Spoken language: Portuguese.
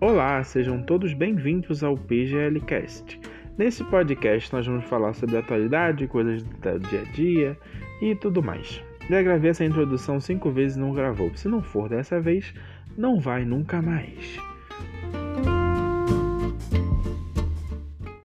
Olá, sejam todos bem-vindos ao PGLcast. Nesse podcast nós vamos falar sobre atualidade, coisas do dia a dia e tudo mais. Já gravei essa introdução cinco vezes e não gravou. Se não for dessa vez, não vai nunca mais.